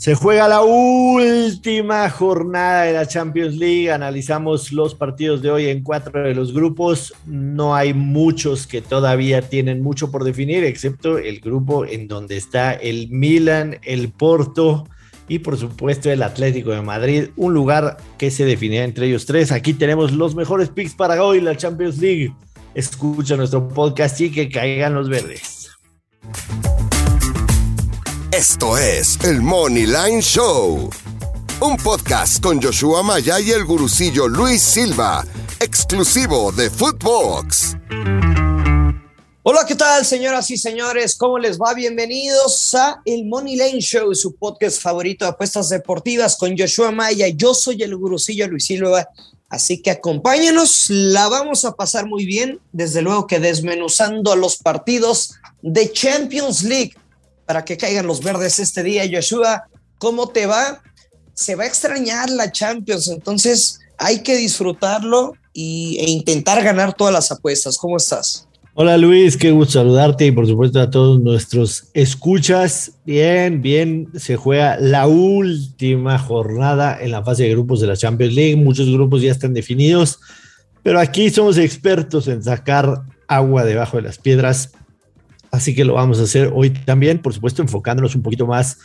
Se juega la última jornada de la Champions League. Analizamos los partidos de hoy en cuatro de los grupos. No hay muchos que todavía tienen mucho por definir, excepto el grupo en donde está el Milan, el Porto y por supuesto el Atlético de Madrid. Un lugar que se definirá entre ellos tres. Aquí tenemos los mejores picks para hoy, la Champions League. Escucha nuestro podcast y que caigan los verdes. Esto es el Money Line Show, un podcast con Joshua Maya y el gurucillo Luis Silva, exclusivo de Footbox. Hola, ¿qué tal, señoras y señores? ¿Cómo les va? Bienvenidos a el Money Line Show, su podcast favorito de apuestas deportivas con Joshua Maya. Yo soy el gurucillo Luis Silva, así que acompáñenos, la vamos a pasar muy bien, desde luego que desmenuzando los partidos de Champions League para que caigan los verdes este día. Joshua, ¿cómo te va? Se va a extrañar la Champions, entonces hay que disfrutarlo y, e intentar ganar todas las apuestas. ¿Cómo estás? Hola Luis, qué gusto saludarte y por supuesto a todos nuestros escuchas. Bien, bien, se juega la última jornada en la fase de grupos de la Champions League. Muchos grupos ya están definidos, pero aquí somos expertos en sacar agua debajo de las piedras Así que lo vamos a hacer hoy también, por supuesto, enfocándonos un poquito más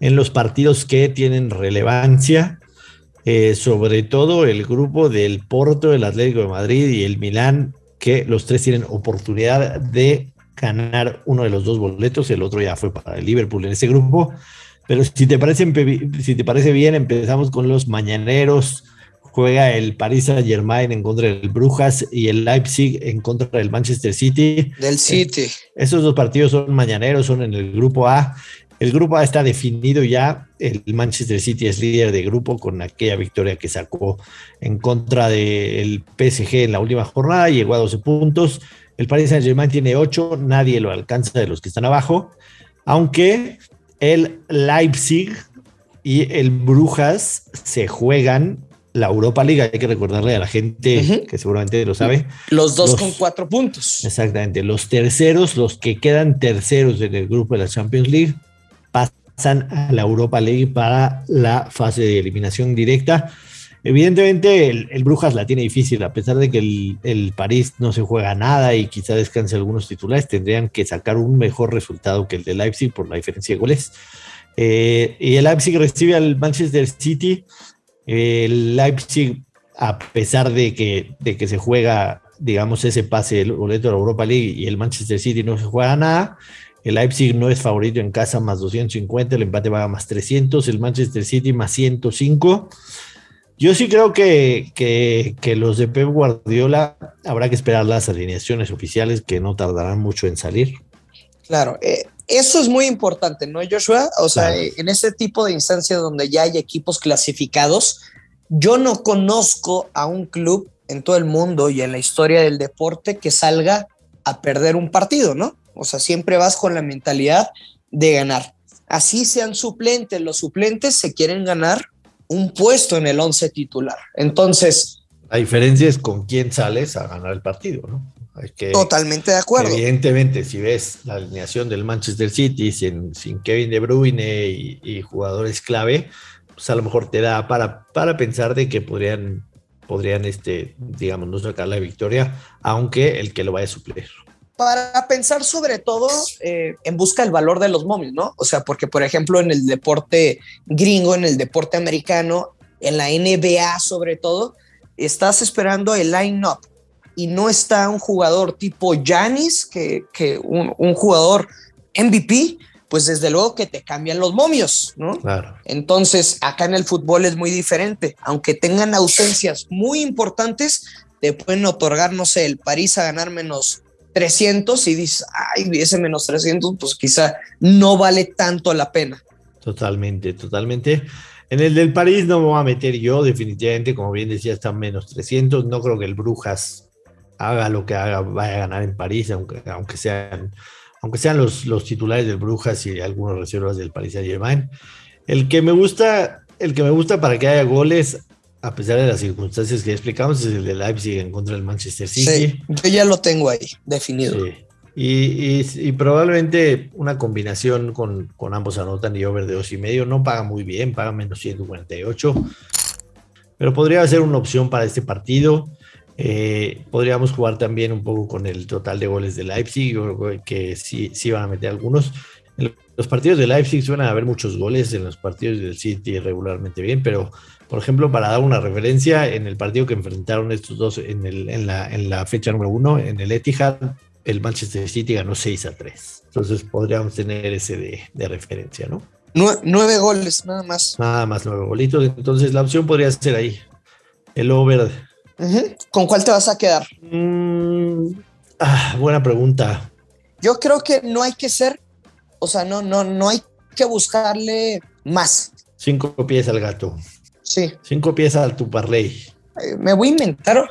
en los partidos que tienen relevancia, eh, sobre todo el grupo del Porto, el Atlético de Madrid y el Milán, que los tres tienen oportunidad de ganar uno de los dos boletos, el otro ya fue para el Liverpool en ese grupo. Pero si te parece, si te parece bien, empezamos con los mañaneros juega el Paris Saint Germain en contra del Brujas y el Leipzig en contra del Manchester City. Del City. esos dos partidos son mañaneros, son en el grupo A. El grupo A está definido ya. El Manchester City es líder de grupo con aquella victoria que sacó en contra del PSG en la última jornada. Llegó a 12 puntos. El Paris Saint Germain tiene 8. Nadie lo alcanza de los que están abajo. Aunque el Leipzig y el Brujas se juegan la Europa League, hay que recordarle a la gente que seguramente lo sabe. Los dos con cuatro puntos. Exactamente. Los terceros, los que quedan terceros en el grupo de la Champions League, pasan a la Europa League para la fase de eliminación directa. Evidentemente, el, Brujas la tiene difícil, a pesar de que el, París no se juega nada y quizá descanse algunos titulares, tendrían que sacar un mejor resultado que el de Leipzig por la diferencia de goles. Eh, y el Leipzig recibe al Manchester City el Leipzig, a pesar de que, de que se juega, digamos, ese pase del boleto de la Europa League y el Manchester City no se juega nada, el Leipzig no es favorito en casa más 250, el empate va más 300, el Manchester City más 105. Yo sí creo que, que, los de Pep Guardiola habrá que esperar las alineaciones oficiales que no tardarán mucho en salir. Claro, eh, eso es muy importante, ¿no, Joshua? O sea, en ese tipo de instancias donde ya hay equipos clasificados, yo no conozco a un club en todo el mundo y en la historia del deporte que salga a perder un partido, ¿no? O sea, siempre vas con la mentalidad de ganar. Así sean suplentes, los suplentes se quieren ganar un puesto en el once titular. Entonces... La diferencia es con quién sales a ganar el partido, ¿no? Totalmente de acuerdo. Evidentemente, si ves la alineación del Manchester City sin, Kevin De Bruyne y, jugadores clave, pues a lo mejor te da para, para pensar de que podrían, podrían este, digamos, no sacar la victoria, aunque el que lo vaya a suplir. Para pensar sobre todo eh, en busca del valor de los móviles, ¿no? O sea, porque por ejemplo en el deporte gringo, en el deporte americano, en la NBA sobre todo, estás esperando el line-up y no está un jugador tipo Janis, que, un, jugador MVP, pues desde luego que te cambian los momios, ¿no? Claro. Entonces, acá en el fútbol es muy diferente. Aunque tengan ausencias muy importantes, te pueden otorgar, no sé, el París a ganar menos 300 y dices, ay, ese menos 300, pues quizá no vale tanto la pena. Totalmente, totalmente. En el del París no me voy a meter yo, definitivamente, como bien decía, están menos 300. No creo que el Brujas haga lo que haga, vaya a ganar en París, aunque, aunque sean, aunque sean los, los titulares del Brujas y algunos reservas del Paris Saint Germain. El que me gusta, el que me gusta para que haya goles, a pesar de las circunstancias que explicamos, es el de Leipzig en contra del Manchester City. Sí, yo ya lo tengo ahí definido. Y, probablemente una combinación con, con, ambos anotan y over de dos y medio no paga muy bien, paga menos 148. Pero podría ser una opción para este partido. Eh, podríamos jugar también un poco con el total de goles de Leipzig, que sí, sí van a meter algunos. En los partidos de Leipzig suelen haber muchos goles, en los partidos del City regularmente bien, pero por ejemplo, para dar una referencia, en el partido que enfrentaron estos dos en, el, en, la, en la fecha número uno, en el Etihad, el Manchester City ganó 6 a 3. Entonces podríamos tener ese de, de referencia, ¿no? Nueve, goles, nada más. Nada más nueve golitos. Entonces la opción podría ser ahí. El over. ¿Con cuál te vas a quedar? Mm, ah, buena pregunta. Yo creo que no hay que ser, o sea, no, no, no hay que buscarle más. Cinco pies al gato. Sí. Cinco pies al tu parlay. Eh, me voy a inventar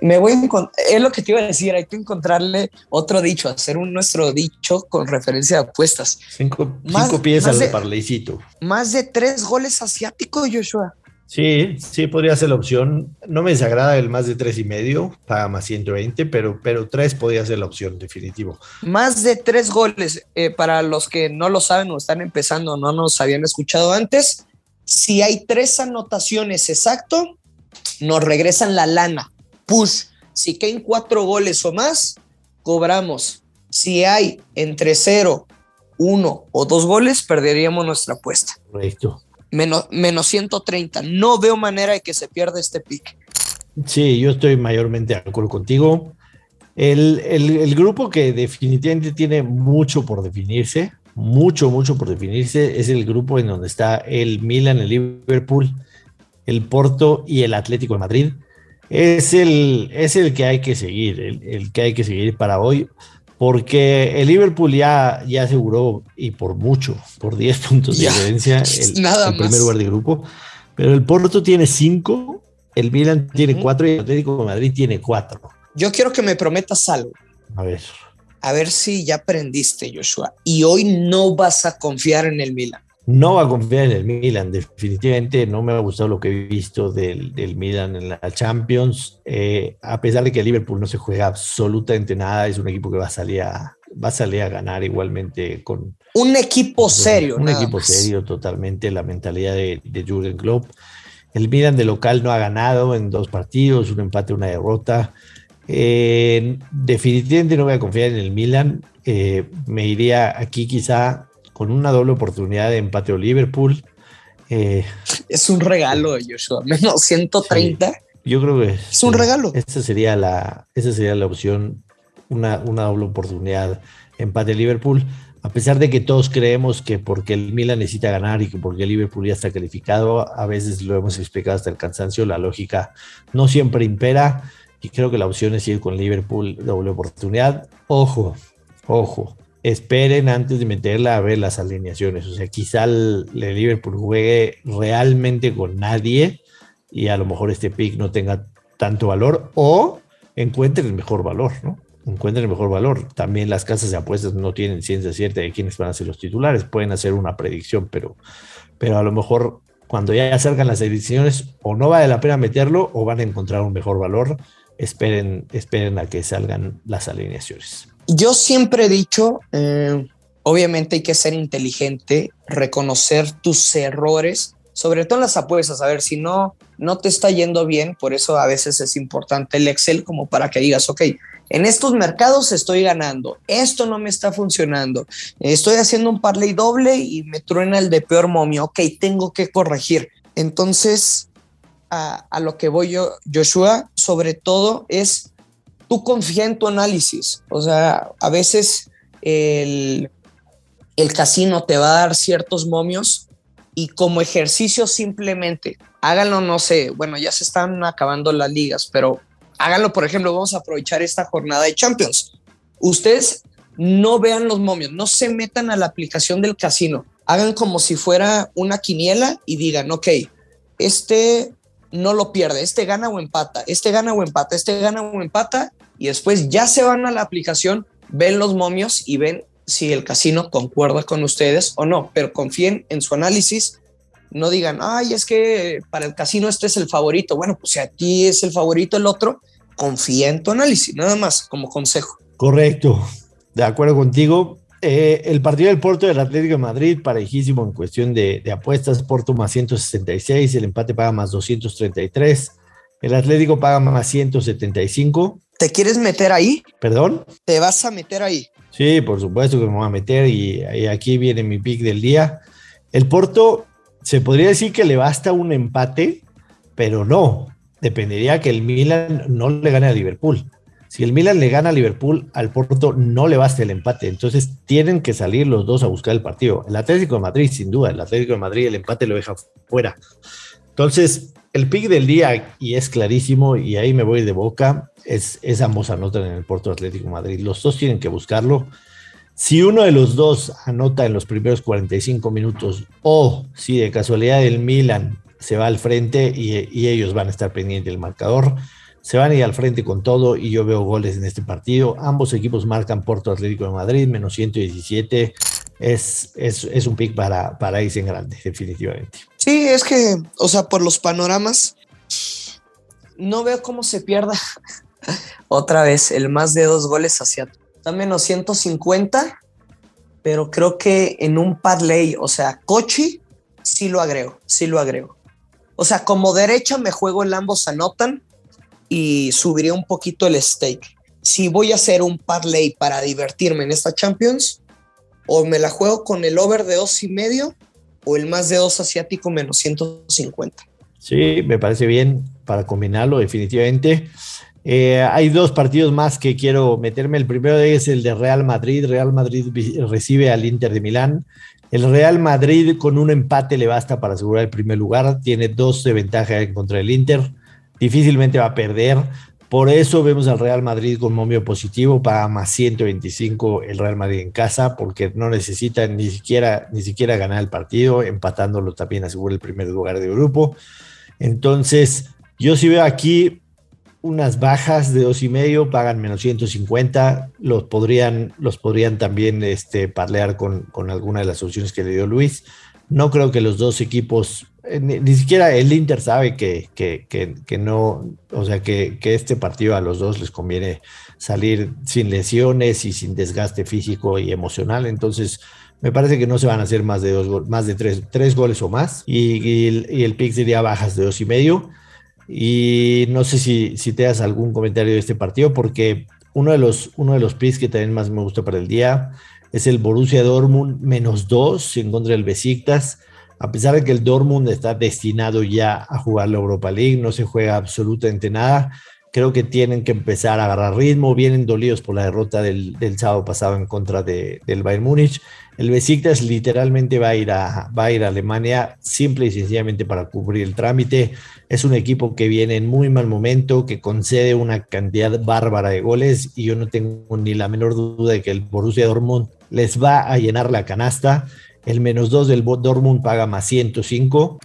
me, voy a es lo que te iba a decir, hay que encontrarle otro dicho, hacer un nuestro dicho con referencia a apuestas. Cinco, cinco pies al parleycito. Más de tres goles asiáticos, Joshua. Sí, sí, podría ser la opción. No me desagrada el más de tres y medio, paga más 120, pero, pero tres podría ser la opción, definitivo. Más de tres goles, eh, para los que no lo saben o están empezando, no nos habían escuchado antes, si hay tres anotaciones exacto, nos regresan la lana push. Si caen cuatro goles o más, cobramos. Si hay entre cero, uno o dos goles, perderíamos nuestra apuesta. Correcto. Menos, menos 130. No veo manera de que se pierda este pick. Sí, yo estoy mayormente de acuerdo contigo. El, el, grupo que definitivamente tiene mucho por definirse, mucho, mucho por definirse, es el grupo en donde está el Milan, el Liverpool, el Porto y el Atlético de Madrid es el, es el que hay que seguir, el, que hay que seguir para hoy, porque el Liverpool ya, ya aseguró, y por mucho, por 10 puntos de diferencia, el, primer lugar de grupo, pero el Porto tiene 5, el Milan tiene 4 y el Atlético de Madrid tiene 4. Yo quiero que me prometas algo. A ver. A ver si ya aprendiste, Joshua, y hoy no vas a confiar en el Milan no va a confiar en el Milan, definitivamente no me ha gustado lo que he visto del, Milan en la Champions, eh, a pesar de que el Liverpool no se juega absolutamente nada, es un equipo que va a salir a, va a, salir a ganar igualmente con... Un equipo serio. Un equipo serio totalmente, la mentalidad de, de Jürgen Klopp. El Milan de local no ha ganado en dos partidos, un empate, una derrota. Eh, definitivamente no voy a confiar en el Milan. Eh, me iría aquí quizá con una doble oportunidad de empate o Liverpool. Eh, es un regalo, Joshua, menos 130. yo creo que es un regalo. Esa sería la, esa sería la opción, una, una doble oportunidad, empate Liverpool. A pesar de que todos creemos que porque el Milan necesita ganar y que porque el Liverpool ya está calificado, a veces lo hemos explicado hasta el cansancio, la lógica no siempre impera y creo que la opción es ir con Liverpool doble oportunidad. Ojo, ojo, esperen antes de meterla a ver las alineaciones. O sea, quizá el, Liverpool juegue realmente con nadie y a lo mejor este pick no tenga tanto valor o encuentren el mejor valor, ¿no? Encuentren el mejor valor. También las casas de apuestas no tienen ciencia cierta de quiénes van a ser los titulares. Pueden hacer una predicción, pero, pero a lo mejor cuando ya acercan las ediciones o no vale la pena meterlo o van a encontrar un mejor valor. Esperen, esperen a que salgan las alineaciones. Yo siempre he dicho, eh, obviamente hay que ser inteligente, reconocer tus errores, sobre todo en las apuestas, a ver si no, no te está yendo bien, por eso a veces es importante el Excel como para que digas, ok, en estos mercados estoy ganando, esto no me está funcionando, estoy haciendo un parlay doble y me truena el de peor momio, ok, tengo que corregir. Entonces, a, a lo que voy yo, Joshua, sobre todo es tú confía en tu análisis. O sea, a veces el, el casino te va a dar ciertos momios y como ejercicio simplemente háganlo, no sé, bueno, ya se están acabando las ligas, pero háganlo, por ejemplo, vamos a aprovechar esta jornada de Champions. Ustedes no vean los momios, no se metan a la aplicación del casino, hagan como si fuera una quiniela y digan, ok, este no lo pierde, este gana o empata, este gana o empata, este gana o empata, y después ya se van a la aplicación, ven los momios y ven si el casino concuerda con ustedes o no, pero confíen en su análisis, no digan, ay, es que para el casino este es el favorito, bueno, pues si a ti es el favorito el otro, confía en tu análisis, nada más como consejo. Correcto. de acuerdo contigo. Eh, el partido del Porto del Atlético de Madrid, parejísimo en cuestión de, de, apuestas. Porto más 166, el empate paga más 233. El Atlético paga más 175. ¿Te quieres meter ahí? ¿Perdón? ¿Te vas a meter ahí? Sí, por supuesto que me voy a meter y, y aquí viene mi pick del día. El Porto se podría decir que le basta un empate, pero no. Dependería que el Milan no le gane a Liverpool. Si el Milan le gana a Liverpool, al Porto no le basta el empate. Entonces tienen que salir los dos a buscar el partido. El Atlético de Madrid, sin duda, el Atlético de Madrid el empate lo deja fuera. Entonces, el pick del día, y es clarísimo, y ahí me voy de boca, es, es ambos anotan en el Porto Atlético Madrid. Los dos tienen que buscarlo. Si uno de los dos anota en los primeros 45 minutos, o si de casualidad el Milan se va al frente y, y ellos van a estar pendientes del marcador, se van a ir al frente con todo y yo veo goles en este partido. Ambos equipos marcan Porto Atlético de Madrid, menos 117. Es, es, es un pick para, para irse en grande, definitivamente. Sí, es que, o sea, por los panoramas, no veo cómo se pierda otra vez el más de dos goles hacia está menos 150, pero creo que en un parlay, o sea, Cochi, sí lo agrego, sí lo agrego. O sea, como derecha me juego el ambos anotan y subiría un poquito el stake. Si voy a hacer un parlay para divertirme en esta Champions, o me la juego con el over de dos y medio o el más de dos asiático menos 150. Sí, me parece bien para combinarlo definitivamente. Eh, hay dos partidos más que quiero meterme. El primero es el de Real Madrid. Real Madrid recibe al Inter de Milán. El Real Madrid con un empate le basta para asegurar el primer lugar. Tiene dos de ventaja contra el Inter. Difícilmente va a perder. Por eso vemos al Real Madrid con momio positivo, paga más 125 el Real Madrid en casa, porque no necesita ni siquiera, ni siquiera ganar el partido, empatándolo también asegura el primer lugar de grupo. Entonces, yo sí veo aquí unas bajas de dos y medio, pagan menos 150, los podrían, los podrían también este, parlear con, con alguna de las soluciones que le dio Luis. No creo que los dos equipos, ni, ni, siquiera el Inter sabe que, que, que, que no, o sea, que, este partido a los dos les conviene salir sin lesiones y sin desgaste físico y emocional. Entonces, me parece que no se van a hacer más de dos, más de tres, tres goles o más. Y, y, el, y el pick bajas de dos y medio. Y no sé si, si te das algún comentario de este partido, porque uno de los, uno de los picks que también más me gusta para el día es el Borussia Dortmund menos dos en contra del Besiktas. A pesar de que el Dortmund está destinado ya a jugar la Europa League, no se juega absolutamente nada. Creo que tienen que empezar a agarrar ritmo. Vienen dolidos por la derrota del, sábado pasado en contra de, del Bayern Múnich. El Besiktas literalmente va a, ir a, va a ir a Alemania simple y sencillamente para cubrir el trámite. Es un equipo que viene en muy mal momento, que concede una cantidad bárbara de goles y yo no tengo ni la menor duda de que el Borussia Dortmund les va a llenar la canasta. El menos dos del Dortmund paga más 105.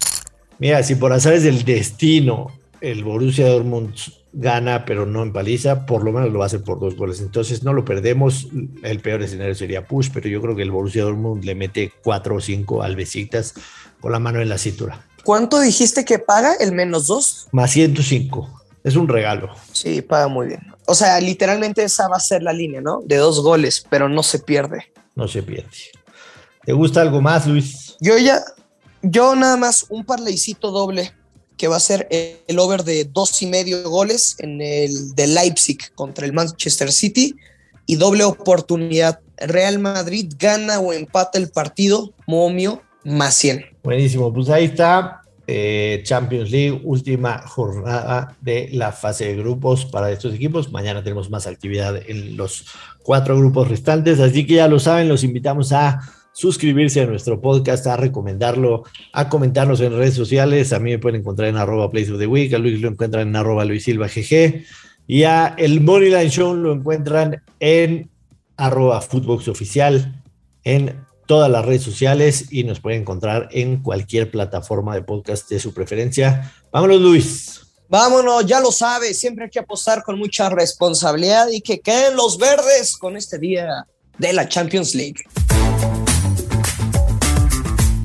Mira, si por azares del destino el Borussia Dortmund gana, pero no en paliza, por lo menos lo va a hacer por dos goles. Entonces no lo perdemos. El peor escenario sería push, pero yo creo que el Borussia Dortmund le mete cuatro o cinco al Besiktas con la mano en la cintura. ¿Cuánto dijiste que paga el menos dos? Más 105. Es un regalo. Sí, paga muy bien. O sea, literalmente esa va a ser la línea, ¿no? De dos goles, pero no se pierde. No se pierde. ¿Te gusta algo más, Luis? Yo ya, yo nada más un parleycito doble que va a ser el over de dos y medio goles en el de Leipzig contra el Manchester City y doble oportunidad. Real Madrid gana o empata el partido, momio más 100. Buenísimo, pues ahí está. Eh, Champions League, última jornada de la fase de grupos para estos equipos. Mañana tenemos más actividad en los cuatro grupos restantes, así que ya lo saben, los invitamos a suscribirse a nuestro podcast, a recomendarlo, a comentarnos en redes sociales. A mí me pueden encontrar en arroba Place of the Week, a Luis lo encuentran en arroba Luis Silva GG y a el Moneyline Show lo encuentran en arroba Footbox Oficial en todas las redes sociales y nos pueden encontrar en cualquier plataforma de podcast de su preferencia. Vámonos, Luis. Vámonos, ya lo sabe, siempre hay que apostar con mucha responsabilidad y que queden los verdes con este día de la Champions League.